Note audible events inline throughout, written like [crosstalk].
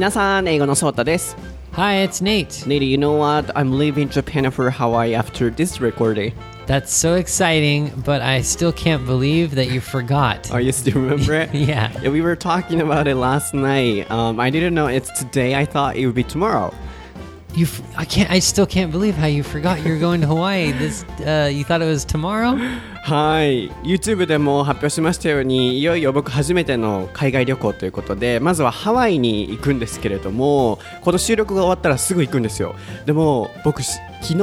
皆さん、英語のソータです。 Hi, it's Nate. Nady, you know what? I'm leaving Japan for Hawaii after this recording. That's so exciting, but I still can't believe that you forgot. Are you still remember it? [laughs] Yeah. Yeah, we were talking about it last night. Um, I didn't know it's today. I thought it would be tomorrow. You, f- I can't. I still can't believe how you forgot you're going to Hawaii. This, uh, you thought it was tomorrow? [laughs] はい、YouTube でも発表しましたようにいよいよ僕初めての海外旅行ということでまずはハワイに行くんですけれどもこの収録が終わったらすぐ行くんですよでも僕し昨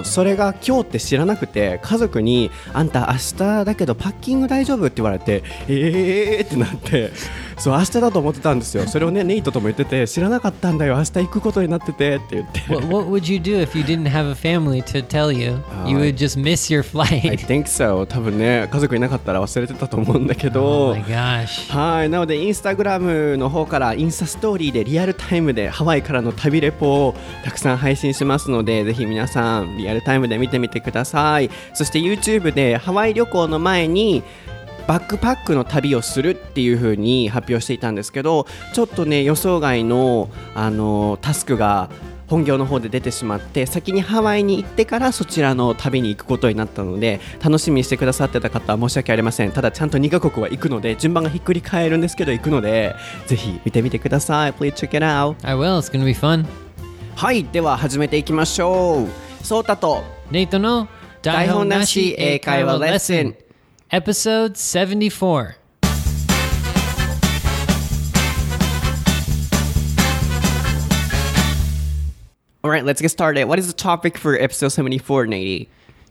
日それが今日って知らなくて家族に「あんた明日だけどパッキング大丈夫?」って言われて「えー!」ってなってそう明日だと思ってたんですよそれをねネイトとも言ってて知らなかったんだよ明日行くことになっててって言って what, what would you do if you didn't have a family to tell you? You would just miss your I flight. think so 多分ね家族いなかったら忘れてたと思うんだけど oh. はいなのでインスタグラムの方からインスタストーリーでリアルタイムでハワイからの旅レポをたくさん配信しますのでぜひ皆さんリアルタイムで見てみてくださいそして YouTube でハワイ旅行の前にバックパックの旅をするっていう風に発表していたんですけどちょっとね予想外のあのタスクが本業の方で出てしまって先にハワイに行ってからそちらの旅に行くことになったので楽しみにしてくださってた方は申し訳ありませんただちゃんと2カ国は行くので順番がひっくり返るんですけど行くのでぜひ見てみてください Please check it out I will. It's gonna be fun. はいでは始めていきましょうソータと Nate no 台本なし英会話レッスン Episode 74. Alright let's get started What is the topic for episode 74 Nady?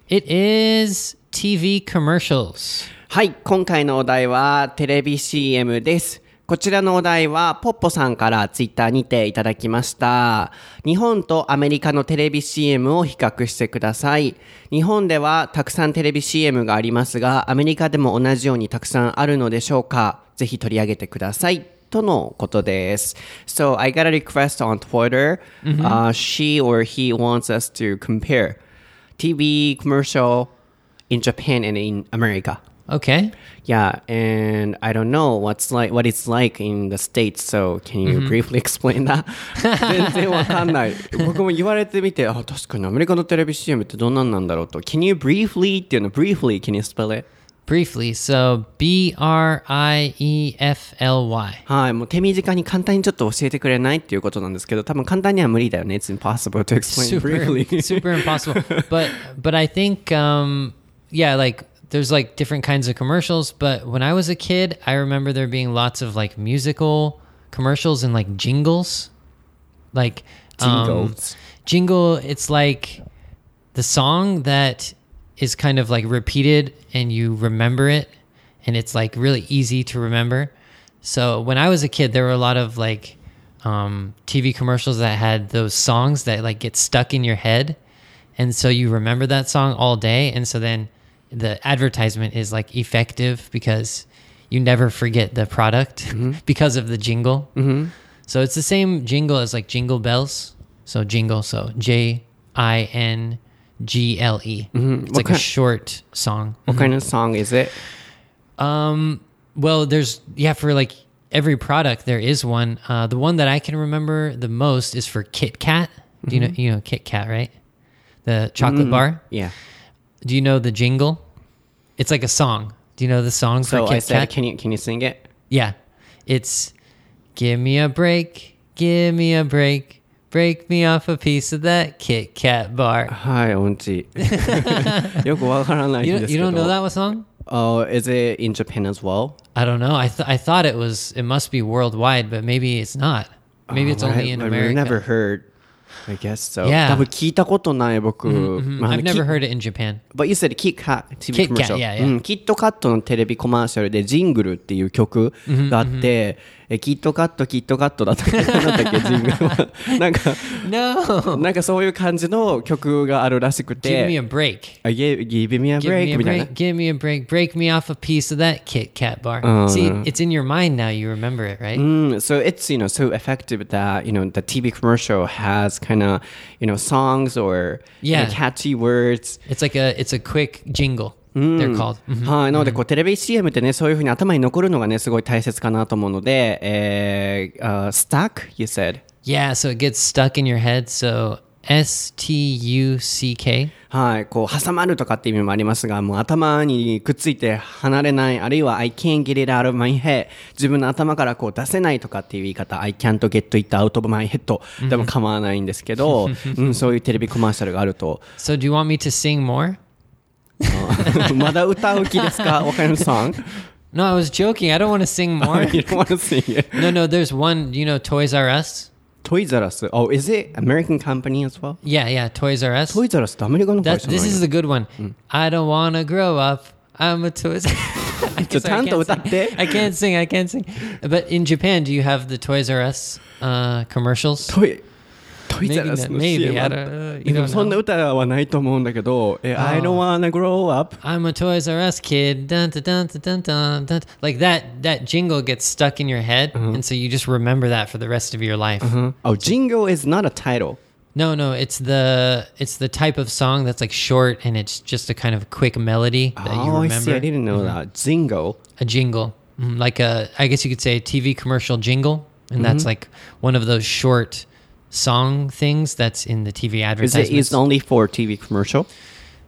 It is TV commercials. はい、今回のお題はテレビ CM です。こちらのお題はポッポさんからツイッターにていただきました。日本とアメリカのテレビ CM を比較してください。日本ではたくさんテレビ CM がありますが、アメリカでも同じようにたくさんあるのでしょうか？ぜひ取り上げてください。とのことです。So I got a request on Twitter.、Uh, she or he wants us to compare TV commercial in Japan and in America. Okay. Yeah, and I don't know what's like what it's like in the states. So can you briefly explain [laughs] that? [laughs] 全然わかんない。僕も言われてみて、あ、確かにアメリカのテレビ CM ってどんなんなんだろうと。Can you briefly っていうの briefly can you spell it? Briefly, so B R I E F L Y. はい、もう手短に簡単にちょっと教えてくれないっていうことなんですけど、多分簡単には無理だよね。It's impossible to explain Super, briefly. [laughs] super impossible. But but I think um yeah, like there's like different kinds of commercials. But when I was a kid, I remember there being lots of like musical commercials and like jingles, like um, Jingles. jingle. It's like the song that is kind of like repeated and you remember it and it's like really easy to remember. So when i was a kid there were a lot of like um, tv commercials that had those songs that like get stuck in your head. And so you remember that song all day. And so then the advertisement is like effective because you never forget the product [laughs] because of the jingle. So it's the same jingle as like jingle bells. So jingle so j i n g l e it's like a short song What kind of song is it? um, well, there's yeah for like every product there is one. Uh, the one that I can remember the most is for Kit Kat. Do you know you know Kit Kat right? The chocolate bar. Yeah. Do you know the jingle? It's like a song. Do you know the song So for Kit I said, Kat? can you can you sing it? Yeah, it's give me a break, give me a break, break me off a piece of that Kit Kat bar. はい、[laughs] 音痴。よくわからないん You です don't, け you ど。 don't know that song? Oh, is it in Japan as well? I don't know. I th- I thought it was. It must be worldwide, but maybe it's not. Maybe it's Oh, only I- in I've America. never heard. I guess so. Yeah. 多分聞いたことない僕。まあ I've never き heard it in Japan. But you said Kit Kat TV Kit Kat, commercial. yeah, yeah. うん、キットカットのテレビコマーシャルでジングルっていう曲があって、 えキットカットキットカットだったっけなんだっけジングルは。[laughs] なんか、 No. なんかそういう感じの曲があるらしく Give me て。 a break. あ give, give me a Give me break a みたいな break. Give me a break. Break me off a piece of that Kit Kat bar. Oh, See, no. it's in your mind now. You remember it, right? Mm, so it's you know so effective that you know the TV commercial has kind of you know songs or you know, Yeah. catchy words. It's like a it's a quick jingle. They're called. Mhm. はい。なので、こう、テレビ CM ってね、そういうふうに頭に残るのがね、すごい大切かなと思うので、えー、uh, stuck, you said? Yeah, so it gets stuck in your head. So S T U C K. はい。こう、挟まるとかっていう意味もありますが、もう頭にくっついて離れない、あるいは I can't get it out of my head。自分の頭からこう出せないとかっていう言い方、I can't get it out of my head でも構わないんですけど、うん、そういうテレビコマーシャルがあると、So do you want me to sing more? [laughs] まだ歌う気ですか ?What kind of song? [laughs] No, I was joking. I don't want to sing more. [laughs] you don't want to sing it. no, no, there's one, you know, Toys R Us? Toys R Us. Oh, is it American company as well? Yeah, yeah, Toys R Us. Toys R Us ってアメリカの会 That, 社じゃ this ない is の the good one. I don't want to grow up. I'm a Toys I ちょ guess I ちゃんと can't 歌っ sing. て。 I can't sing. I can't sing. But in Japan, do you have the Toys R Us uh, commercials? トイ、 トイザラスの Maybe, CM あ I った don't- で you も don't そんな know. 歌はないと思うんだけど、え、I don't wanna grow up. I'm a Toys R Us kid. Dun, dun, dun, dun, dun, dun, dun. Like that, that jingle gets stuck in your head, and so you just remember that for the rest of your life. Oh, Jingle is not a title. No, no, it's the it's the type of song that's like short and it's just a kind of quick melody that you Oh, I see. I remember. didn't know that. Jingle. A jingle, Mm, like a I guess you could say a TV commercial jingle, and that's like one of those short song things that's in the TV Is it is only for TV commercial?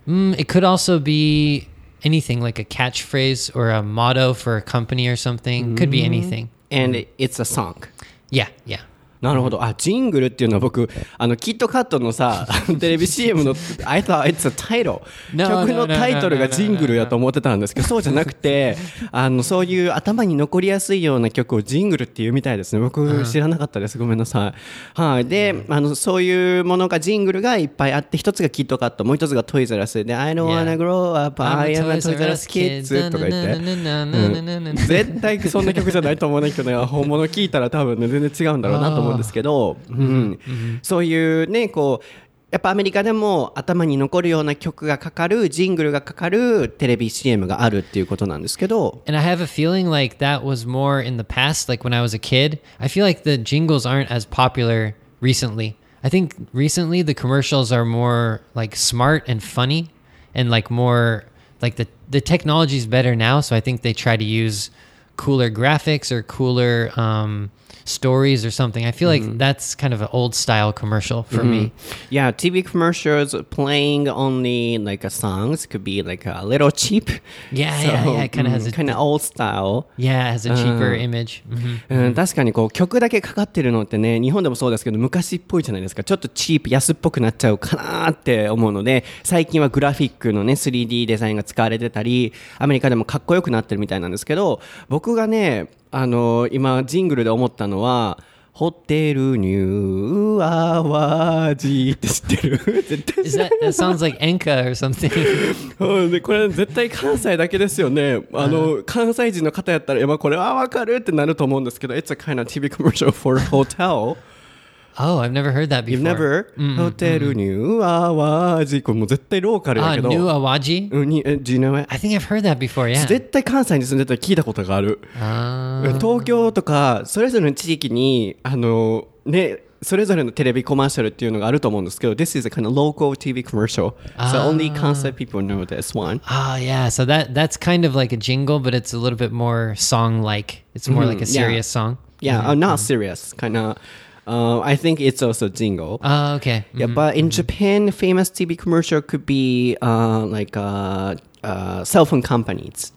Mm, it could also be anything like a catchphrase or a motto for a company or something. Could be anything. And it's a song. Yeah, yeah. なるほどあジングルっていうのは僕あのキットカットのさテレビ CM の「I thought it's a title」曲のタイトルがジングルやと思ってたんですけどそうじゃなくてあのそういう頭に残りやすいような曲をジングルっていうみたいですね僕知らなかったですごめんなさいはいであのそういうものがジングルがいっぱいあって一つがキットカットもう一つがトイザラスで「I don't wanna grow up I am a toy ザラス kids」とか言って、うん、絶対そんな曲じゃないと思うんだけど、ね、本物聞いたら多分ね全然違うんだろうなと思って。うんですけど、うんそういうねこうやっぱアメリカでも頭に残るような曲がかかるジングルがかかるテレビ CM があるっていうことなんですけど And I have a feeling like that was more in the past, like when I was a kid. I feel like the jingles aren't as popular recently. I think recently the commercials are more like smart and funny and like more like the the technology is better now, so I think they try to use cooler graphics or cooler um, stories or something. I feel like that's kind of an old style commercial for me. Yeah, TV commercials playing only like a songs could be like a little cheap. Yeah, yeah, yeah. It kind of has a kind of old style. yeah, has a cheaper image. Mhm. うん、確かにこう曲だけかかってるのってね日本でもそうですけど昔っぽいじゃないですかちょっとチープ安っぽくなっちゃうかなって思うので最近はグラフィックのね 3D デザインが使われてたりアメリカでもかっこよくなってるみたいなんですけど僕がねあの今ジングルで思ったのはホテルニューアワジって知ってる？[laughs] 絶対 Is that that sounds like Enka or something? [laughs] うんでこれ絶対関西だけですよね。あの、関西人の方やったら、いやまあこれはわかるってなると思うんですけど、It's a kind of TV commercial for hotel. Oh, I've never heard that before. You've never? ホテルニューアワージ。これもう絶対ローカルだ Ah, けど。 New Awaji? うんに、え Do you know it? I think I've heard that before. Yeah. 絶対関西に住んでたら聞いたことがある。 Ah. 東京とか、それぞれの地域に、あの、ね、それぞれのテレビコマーシャルっていうのがあると思うんですけど、This is a kind of local TV commercial. So only Kansai people know this one. Ah, yeah. So that that's kind of like a jingle, but it's a little bit more song-like. It's more like a yeah. serious song. Yeah, uh, not serious. Kind of. uh, I think it's also jingle. Oh, okay. yeah, but in Japan, famous TV commercial could be uh, like uh, uh, cell phone companies,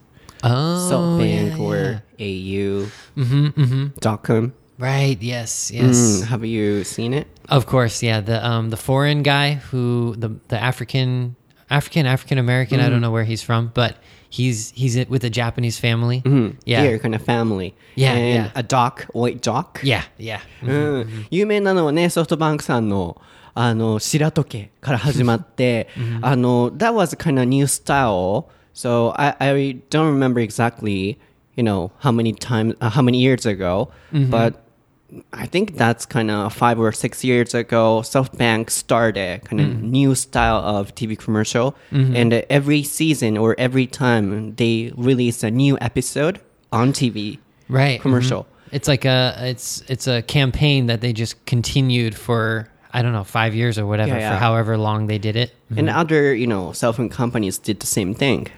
Oh, SoftBank yeah, or yeah. AU, Mm-hmm, mm-hmm. Docomo. Right. Yes. Yes. Mm, have you seen it? Of course. Yeah. The um the foreign guy who the the African African African American. I don't know where he's from, but he's he's it with a Japanese family. Yeah. Here, kind of family. Yeah, and yeah. a doc, white doc. Yeah. Yeah. うん、有名なのはねソフトバンクさんのあの白時計から始まって、あの that [laughs] was kind of new style so I, I don't remember exactly you know how many times uh, how many years ago but I think that's kind of five or six years ago. SoftBank started kind of new style of TV commercial, and uh, every season or every time they release a new episode on TV Right. commercial. It's like a it's it's a campaign that they just continued for I don't know, five years or whatever Yeah, yeah. for however long they did it. And other, you know, cell phone companies did the same thing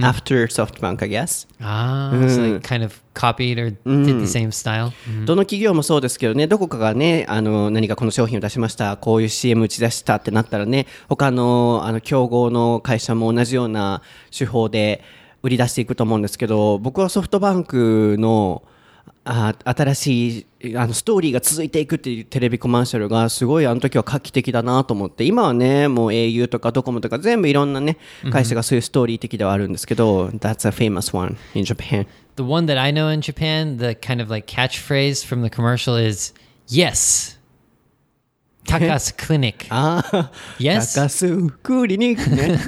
after SoftBank, I guess. Ah, so they kind of copied or did the same style. どの企業もそうですけどね、どこかがね、あの、何かこの商品を出しました、こういう CM 打ち出したってなったらね、他の、あの、競合の会社も同じような手法で売り出していくと思うんですけど、僕はソフトバンクの、あ新しいあのストーリーが続いていくっていうテレビコマーシャルがすごいあの時は画期的だなと思って今はねもう au とかドコモとか全部いろんなね会社がそういうストーリー的ではあるんですけど、That's a famous one in Japan The one that I know in Japan, the kind of like catchphrase from the commercial is "Yes, Takas Clinic." Yes? 高須クリニックね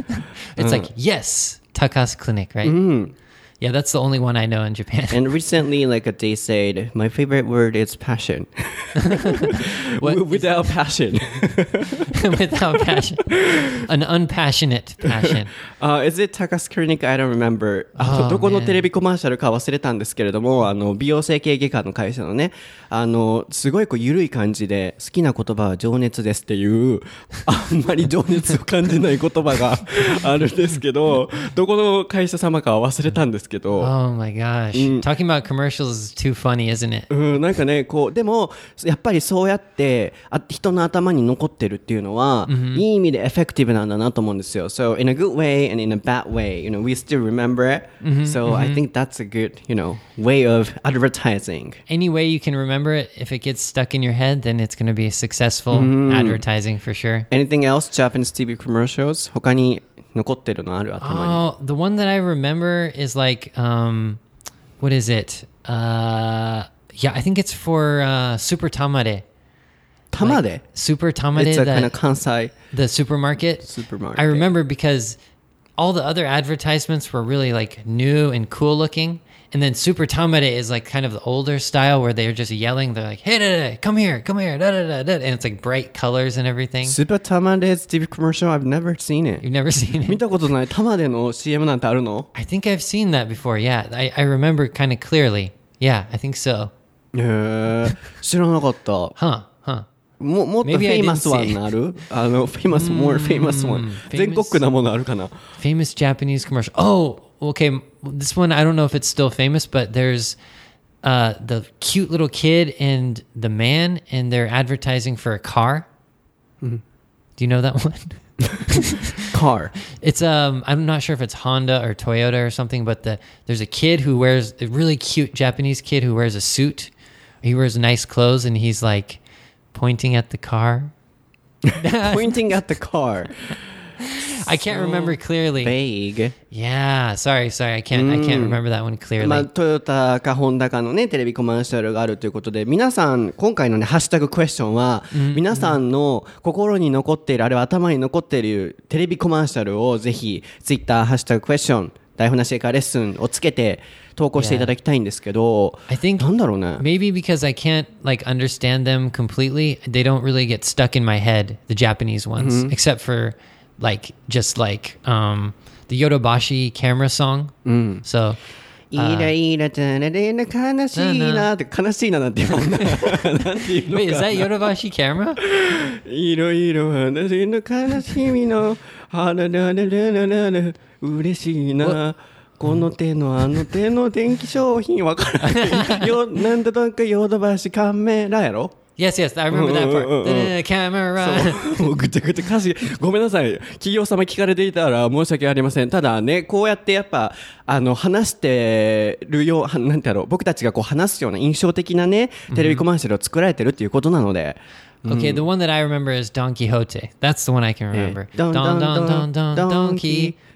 It's like "Yes, Takas Clinic," right? Yeah, that's the only one I know in Japan. And recently, like they said, my favorite word is passion. Without passion. Without passion, an unpassionate passion. Uh, is it Takas Clinic? I don't remember. どこのねテレビコマーシャルか忘れたんですけれども、あの美容整形外科の会社のね、あのすごいこう緩い感じで好きな言葉は情熱ですっていうあんまり情熱を感じない言葉があるんですけど、どこの会社様かは忘れたんですけど。Oh my gosh, talking about commercials is too funny, isn't it? うん、なんかねこうでもやっぱりそうやってあ人の頭に残ってるっていうのは、いい意味でエフェクティブなんだなと思うんですよ So in a good way and in a bad way you know we still remember it so I think that's a good you know way of advertising Any way you can remember it, if it gets stuck in your head, then it's going to be successful advertising for sure. anything else Japanese TV commercials 他に 残ってるのある頭 Oh, the one that I remember is like, um, what is it? Uh, yeah, I think it's for uh, Super Tamare. Tamade, super Tamade. It's a that- kind of the supermarket. Supermarket. I remember because all the other advertisements were really like new and cool looking, and then Super Tamade is like kind of the older style where they're just yelling. They're like, hey, da, da, come here, come here, da, da, da, da. And it's like bright colors and everything. Super Tamade is TV commercial. I've never seen it. You've never seen it? [laughs] I think I've seen that before. Yeah. I, I remember kind of clearly. Yeah, I think so. [laughs] Huh? Huh. ももっとフ Maybe ェ I イ didn't マスワ see ンあるあの、フェイマス、more フェイマスワン。全国区なものあるかな Famous Japanese commercial. Oh, okay. This one, I don't know if it's still famous, but there's uh, the cute little kid and the man, and they're advertising for a car. Do you know that [laughs] one? [laughs] car。It's um I'm not sure if it's Honda or Toyota or something, but the there's a kid who wears a really cute Japanese kid who wears a suit. He wears nice clothes and he's like pointing at the car. [laughs] pointing at the car. I can't remember clearly. vague. Yeah, sorry, sorry. I can't I can't remember that one まあ、 clearly. トヨタかホンダかのね、テレビコマーシャルがあるということで、皆さん、今回のね、ハッシュタグクエスチョンは、皆さんの心に残っている、あるいは頭に残っているテレビコマーシャルをぜひ、ツイッター、ハッシュタグクエスチョン、台本なし英会レッスンをつけて投稿していただきたいんですけど、 I think なんだろうね。 maybe because I can't like understand them completely, they don't really get stuck in my head, the Japanese ones, except for like just like um the Yodobashi camera song. So イライラタラレナ悲しいなって悲しいななんて言うのな。んていうの Wait, is か that Yodobashi camera? いろいろ話の悲しみのあららららららら嬉しいな。この手のあの手の電気商品わからない。[laughs] よなんだなんかヨドバシカメラやろ？Yes, yes, I remember that part. Uh, uh, uh, uh. The camera. もうぐちゃぐちゃ歌詞ごめんなさい企業様聞かれていたら申し訳ありませんただねこうやってやっぱあの話してるようはなんてやろう僕たちがこう話すような印象的なねテレビコマーシャルを作られてるっていうことなので、Okay, the one that I remember is Don Quixote. That's the one I can remember. Don- Don Don- Don Don Don Don-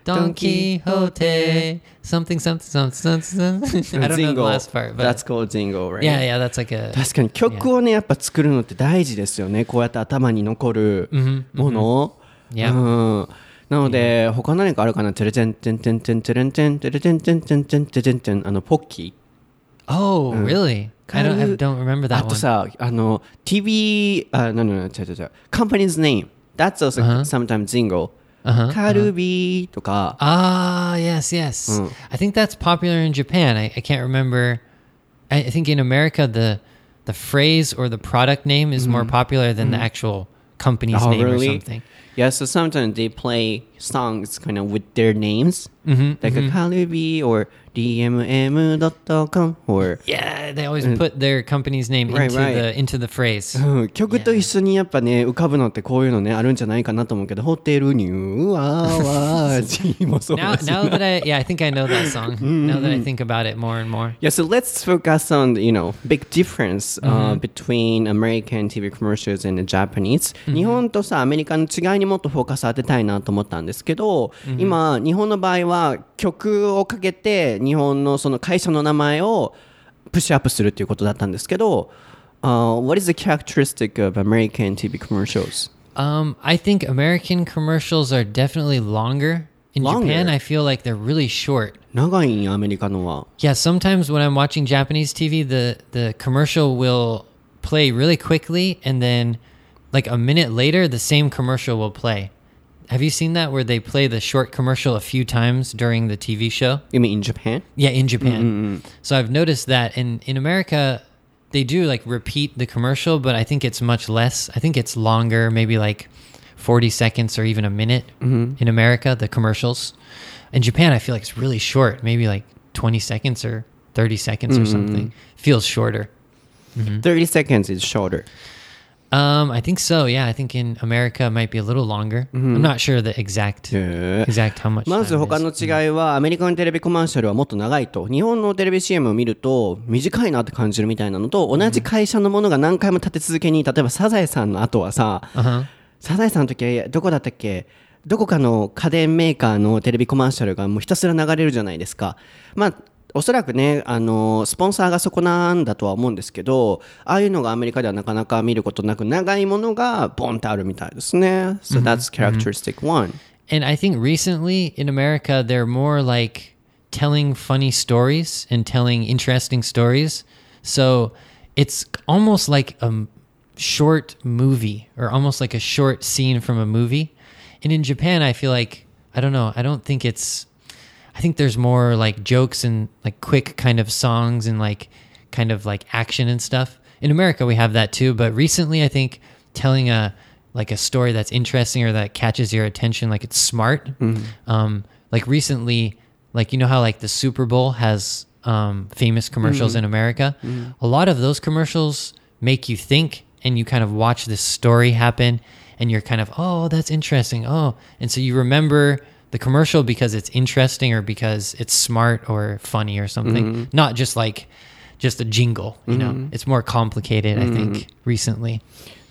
Don Quixote. Something something something something. I don't know the last part, but That's called Zingo, right? yeah, yeah, that's like a 確かに曲をねやっぱ作るのって大事ですよねこうやって頭に残るもの、Yeah. うんなので他何かあるかなテレテンテンテンテンテレンテンテレテンテンテンテンテレンテンあのポッキー Oh, really? I don't I don't remember あ that と one. さあの TV あななな違う違う違う company's name that's also sometimes Zingo uh-huh, Calbee ah, yes, yes. Mm. I think that's popular in Japan. I, I can't remember. I, I, think in America, the the phrase or the product name is mm. more mm-hmm. popular than mm. the actual company's oh, name really? or something. Yeah, so sometimes they play songs kind of with their names, mm-hmm, like mm-hmm. a Calbee or DMM.com or Yeah, they always put their company's name Right, into right. the into the phrase. うん曲と一緒にやっぱね浮かぶのってこういうのねあるんじゃないかなと思うけどホテルニューアワージもそう Now, だし now that I yeah, I think I know that song. Now that I think about it more and more. Yeah, so let's focus on you know big difference uh, between American TV commercials and the Japanese、日本とさアメリカの違いにもっとフォーカス当てたいなと思ったんですけど、今日本の場合は曲をかけて日本のその会社の名前をプッシュアップするっていうことだったんですけど、uh, What is the characteristic of American TV commercials? Um, I think American commercials are definitely longer. In Longer? Japan, I feel like they're really short. 長いんやアメリカのは。 Yeah, sometimes when I'm watching Japanese TV, the the commercial will play really quickly, and then like a minute later, the same commercial will play. Have you seen that where they play the short commercial a few times during the TV show? You mean in Japan? Yeah, in Japan. Mm-hmm, mm-hmm. So I've noticed that in in America, they do like repeat the commercial, but I think it's much less. I think it's longer, maybe like 40 seconds or even a minute mm-hmm. in America, the commercials. In Japan, I feel like it's really short, maybe like 20 seconds or 30 seconds or something. Feels shorter. 30 seconds is shorter. Um, I think so. Yeah, I think in America it might be a little longer. I'm not sure the exact exact how much. まず他.の違いはアメリカのテレビコマーシャルはもっと長いと日本のテレビ CM を見ると短いなって感じるみたいなのと同じ会社のものが何回も立て続けに例えばサザエさんの後はさ Uh-huh. サザエさんの時はどこだったっけ？どこかの家電メーカーのテレビコマーシャルがもうひたすら流れるじゃないですかまあおそらくね、あのスポンサーがそこなんだとは思うんですけど、ああいうのがアメリカではなかなか見ることなく、長いものがボンってあるみたいですね。So that's characteristic one. And I think recently in America, they're more like telling funny stories and telling interesting stories. So it's almost like a m- short movie or almost like a short scene from a movie. And in Japan, I feel like, I don't know, I don't think it's, I think there's more like jokes and like quick kind of songs and like kind of like action and stuff. In America, we have that too. But recently, I think telling a, like a story that's interesting or that catches your attention like it's smart. Um like recently like you know how like the super bowl has um famous commercials in america? A lot of those commercials make you think and you kind of watch this story happen and you're kind of oh that's interesting. Oh. And so you remember the commercial because it's interesting or because it's smart or funny or something not just like just a jingle you know it's more complicated i think recently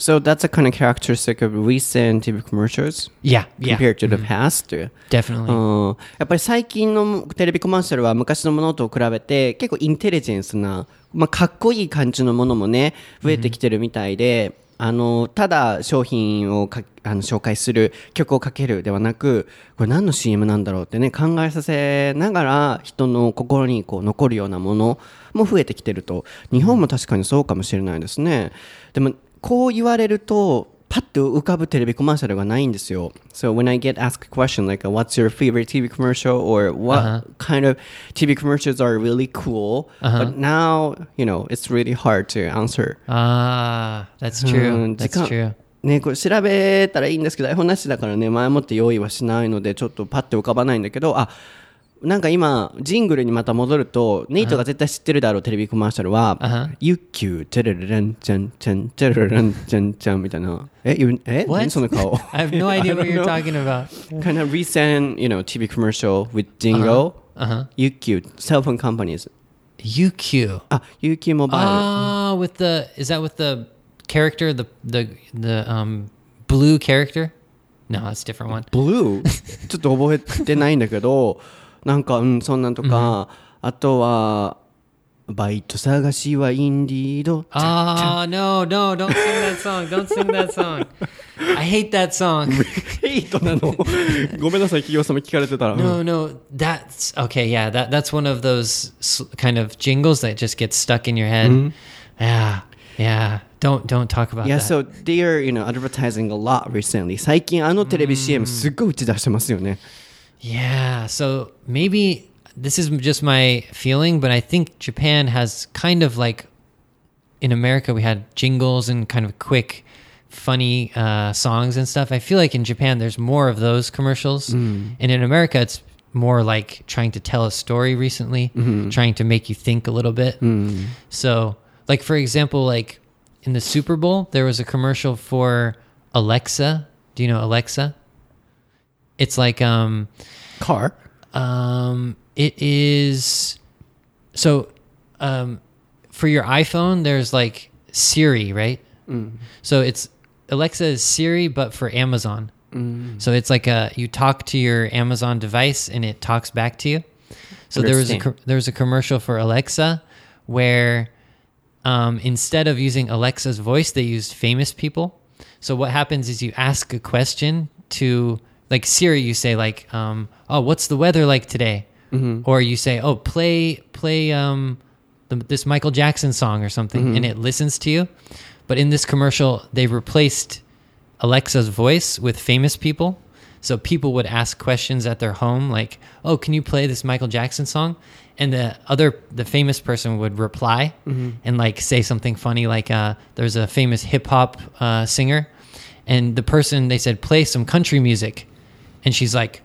So that's a kind of characteristic of recent TV commercials yeah yeah compared to the past. definitely うんやっぱり最近のテレビコマーシャルは昔のものと比べて結構インテリジェンスな、まあ、かっこいい感じのものもね増えてきてるみたいで、 あのただ商品をかあの紹介する曲をかけるではなくこれ何の CM なんだろうってね考えさせながら人の心にこう残るようなものも増えてきてると。日本も確かにそうかもしれないですね。でもこう言われるとパッと浮かぶテレビコマーシャルがないんですよ。So when I get asked a question like, what's your favorite TV commercial or what kind of TV commercials are really cool? But now, you know, it's really hard to answer. Ah, that's う true. ん That's true. ね、これ調べたらいいんですけど、iPhone なしだからね、前もって用意はしないので、ちょっとパッと浮かばないんだけど、あ、なんか今、ジングルにまた戻ると、ネイトが絶対知ってるだろう、テレビコマーシャルは、ユッキュー、テレレレン、チャンチャン、テレレレン、チャンチャンみたいな。え、ゆえ?何その顔 I have no idea what you're talking about. kind of recent, you know, TV commercial with Jingo. Uh-huh. UQ, cell phone companies. UQ. あ、UQ モバイル。Ah, with the is that with the character the the the um blue character? No, that's a different one. ブルーちょっと覚えてないんだけど、なんか、うん、そんなんとか、あとは、バイト探しはインディード。Ah, no, no, don't sing that song. Don't sing that song. I hate that song. ヘイトなのごめんなさい、企業様聞かれてたら。No, no, that's okay. Yeah, that that's one of those kind of jingles that just gets stuck in your head. Yeah, yeah. Don't don't talk about いや、that. so they are, you know, advertising a lot recently. 最近あのテレビ CM すっごい打ち出してますよね。Yeah, so maybe this is just my feeling, but I think Japan has kind of like in America we had jingles and kind of quick funny uh, songs and stuff. I feel like in Japan there's more of those commercials, mm. and in America it's more like trying to tell a story recently, mm-hmm. trying to make you think a little bit. Mm. So, like for example, like in the Super Bowl, there was a commercial for Alexa. Do you know Alexa? It's like um Car. um it is so um for your iPhone there's like Siri, right? So it's Alexa is Siri but for Amazon. So it's like a you talk to your Amazon device and it talks back to you. So there was a there was a commercial for Alexa where um, instead of using Alexa's voice, they used famous people. So what happens is you ask a question to like Siri, you say like, um, "Oh, what's the weather like today?" Or you say, "Oh, play play um, the, this Michael Jackson song or something," and it listens to you. But in this commercial, they replaced Alexa's voice with famous people. So people would ask questions at their home, like, "Oh, can you play this Michael Jackson song?" And the other, the famous person would reply and like say something funny, like, uh, "There's a famous hip hop uh, singer," and the person they said, "Play some country music," and she's like,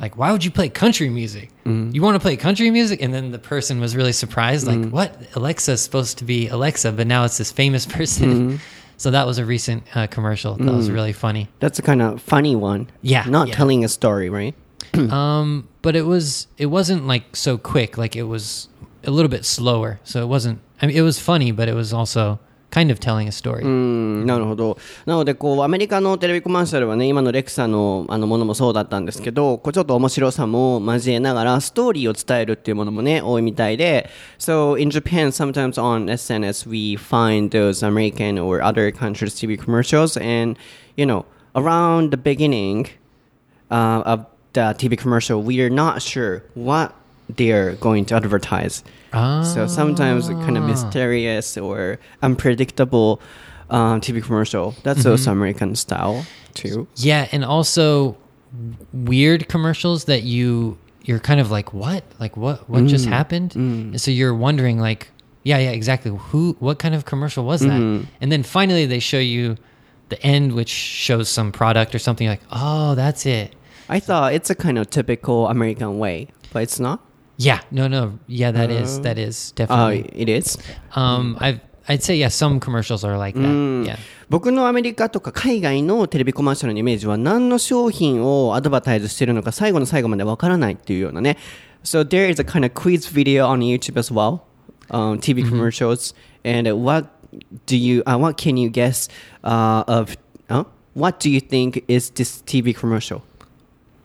"Like, why would you play country music? You want to play country music?" And then the person was really surprised, like, "What? Alexa's supposed to be Alexa, but now it's this famous [laughs] person." So that was a recent uh, commercial. That was really funny. That's a kind of funny one. Yeah, Not yeah. telling a story, right? [clears throat] Um, but it was it wasn't like so quick. Like it was a little bit slower. So it wasn't. I mean, it was funny, but it was also kind of telling a story. うんなるほど。なので、こう、アメリカのテレビコマーシャルはね、今のレクサのあのものもそうだったんですけど、こうちょっと面白さも交えながら、ストーリーを伝えるっていうものもね、多いみたいで、So, in Japan, sometimes on SNS, we find those American or other countries' TV commercials, and, you know, around the beginning uh, of the TV commercial, we are not sure what they're going to advertise. So sometimes kind of ah. mysterious or unpredictable um, TV commercial. That's also mm-hmm. American style too. Yeah, and also weird commercials that you you're kind of like, what? Like what? What just mm. happened? Mm. And so you're wondering, like, yeah, yeah, exactly. Who? What kind of commercial was that? Mm-hmm. And then finally they show you the end, which shows some product or something. Like, oh, that's it. I thought it's a kind of typical American way, but it's not. Yeah, no, no, yeah, that is that is Uh, definitely. it is. Um, I've I'd say yeah, some commercials are like that. Yeah. 僕のアメリカとか海外のテレビコマーシャルのイメージは何の商品をアドバタイズしてるのか最後の最後までわからないっていうようなね。So there is a kind of quiz video on YouTube as well, um, TV commercials. And what do you, uh, what can you guess uh, of, uh, what do you think is this TV commercial?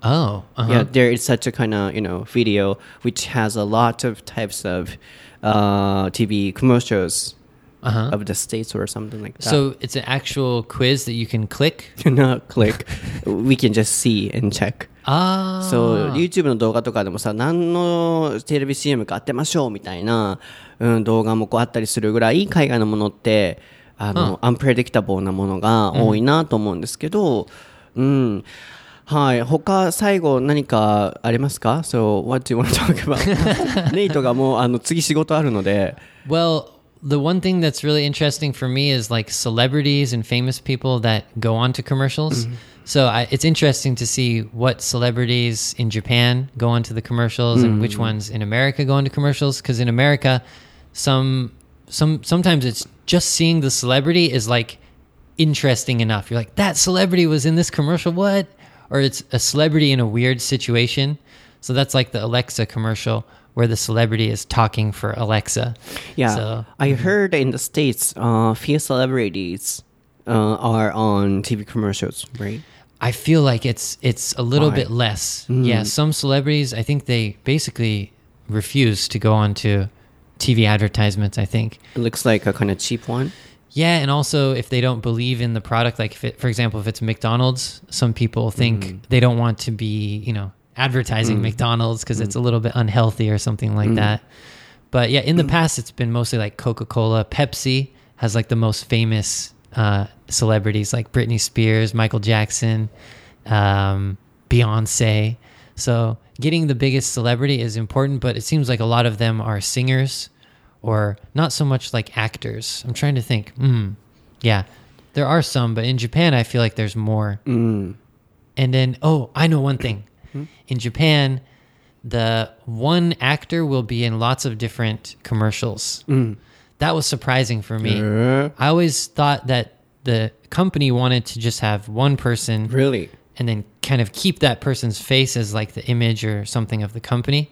Oh, uh-huh. Yeah, there is such a kind of you know video which has a lot of types of uh, TV commercials Uh-huh. of the states or something like that. So it's an actual quiz that you can click. not click, we can just see and check. Ah. そう、YouTube の動画とかでもさ、何のテレビ CM か当てましょうみたいな、うん、動画もこうあったりするぐらい、海外のものって、あの、アンプレディクタブルなものが多いなと思うんですけど、うん。はい。他、最後何かありますか ?So, what do you want to talk about? [laughs] ネイトがもう、あの、次仕事あるので、 Well, the one thing that's really interesting for me is like celebrities and famous people that go on to commercials. So I, it's interesting to see what celebrities in Japan go onto the commercials and which ones in America go into commercials. Because in America, some some sometimes it's just seeing the celebrity is like interesting enough. You're like that celebrity was in this commercial. What? Or it's a celebrity in a weird situation. So that's like the Alexa commercial where the celebrity is talking for Alexa. Yeah, So I heard in the states, uh, few celebrities uh, are on TV commercials, right? I feel like it's it's a little Why? bit less. Yeah, some celebrities I think they basically refuse to go on to TV advertisements, I think. It looks like a kind of cheap one. Yeah, and also if they don't believe in the product, like if it, for example, if it's McDonald's, some people think mm-hmm. they don't want to be, you know, advertising mm. McDonald's because it's mm. a little bit unhealthy or something like mm. that. But yeah, in the past, it's been mostly like Coca Cola. Pepsi has like the most famous uh, celebrities like Britney Spears, Michael Jackson, um, Beyonce. So getting the biggest celebrity is important, but it seems like a lot of them are singers or not so much like actors. I'm trying to think. Mm, yeah. There are some, but in Japan, I feel like there's more. Mm. And then, oh, I know one thing. Hmm? In Japan, the one actor will be in lots of different commercials. Mm. That was surprising for me. I always thought that the company wanted to just have one person Really? and then kind of keep that person's face as like the image or something of the company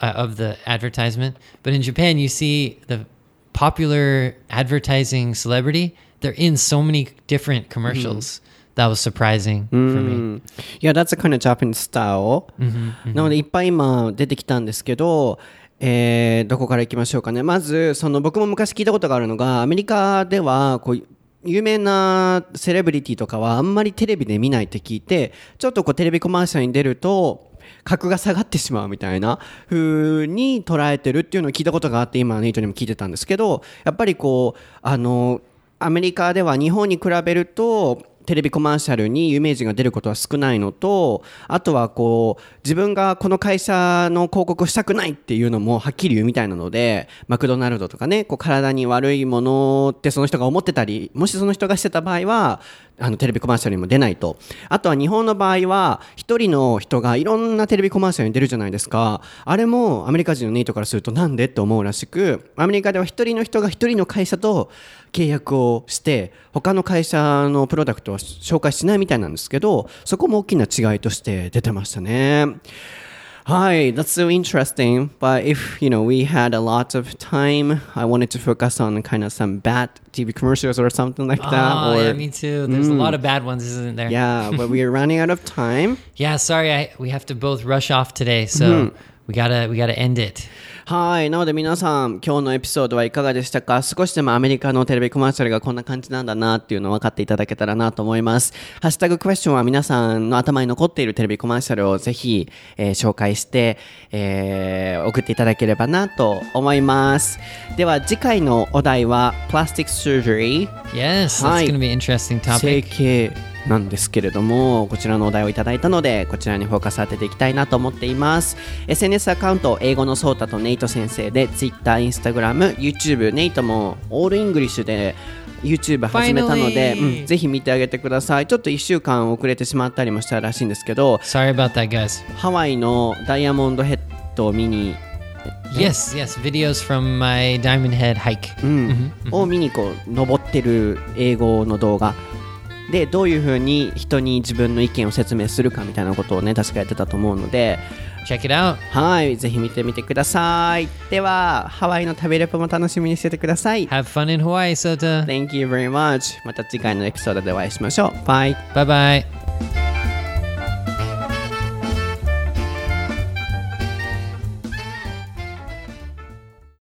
uh, of the advertisement but in japan you see the popular advertising celebrity they're in so many different commercials that was surprising for me いや、that's a kind of Japanese style. なので、いっぱい今出てきたんですけど、えーどこから行きましょうかね。まず、その僕も昔聞いたことがあるのが、アメリカでは、こう、有名なセレブリティとかはあんまりテレビで見ないって聞いて、ちょっとこうテレビコマーシャルに出ると、格が下がってしまうみたいな風に捉えてるっていうのを聞いたことがあって、今ネイトにも聞いてたんですけど、やっぱりこう、あの、アメリカでは日本に比べるとテレビコマーシャルに有名人が出ることは少ないのとあとはこう自分がこの会社の広告をしたくないっていうのもはっきり言うみたいなのでマクドナルドとかねこう体に悪いものってその人が思ってたりもしその人がしてた場合はあのテレビコマーシャルにも出ないとあとは日本の場合は一人の人がいろんなテレビコマーシャルに出るじゃないですかあれもアメリカ人のネイトからするとなんでって思うらしくアメリカでは一人の人が一人の会社と契約をして他の会社のプロダクトは紹介しないみたいなんですけどそこも大きな違いとして出てましたね。Hi, that's so interesting. But if you know we had a lot of time, I wanted to focus on kind of some bad TV commercials or something like that. oh or yeah me too there's a lot hmm. of bad ones isn't there yeah, but we are running out of time. [laughs] Yeah, sorry I, we have to both rush off today so hmm. we gotta we gotta end it はい。なので皆さん、今日のエピソードはいかがでしたか？少しでもアメリカのテレビコマーシャルがこんな感じなんだなっていうのを分かっていただけたらなと思います。ハッシュタグクエスチョンは皆さんの頭に残っているテレビコマーシャルをぜひ、えー紹介して、えー送っていただければなと思います。では次回のお題は、Plastic Surgery。yes that's はい gonna be an interesting 整 topic 形なんですけれどもこちらのお題をいただいたのでこちらにフォーカス当てていきたいなと思っています。SNS アカウント英語のソータとネイト先生で Twitter、Instagram、YouTube ネイトもオールイングリッシュで YouTube 始めたので、うんぜひ見てあげてください。ちょっと1週間遅れてしまったりもしたらしいんですけど sorry about that guys. ハワイのダイヤモンドヘッドを見に yes yes videos from my diamond head hike. を見にこう登ってる英語の動画でどういうふうに人に自分の意見を説明するかみたいなことをね確かやってたと思うので。Check it out. はいぜひ見てみてください。ではハワイの旅レポも楽しみにしててください。Have fun in Hawaii Sota. Thank you very much また次回のエピソードでお会いしましょう。バイ bye bye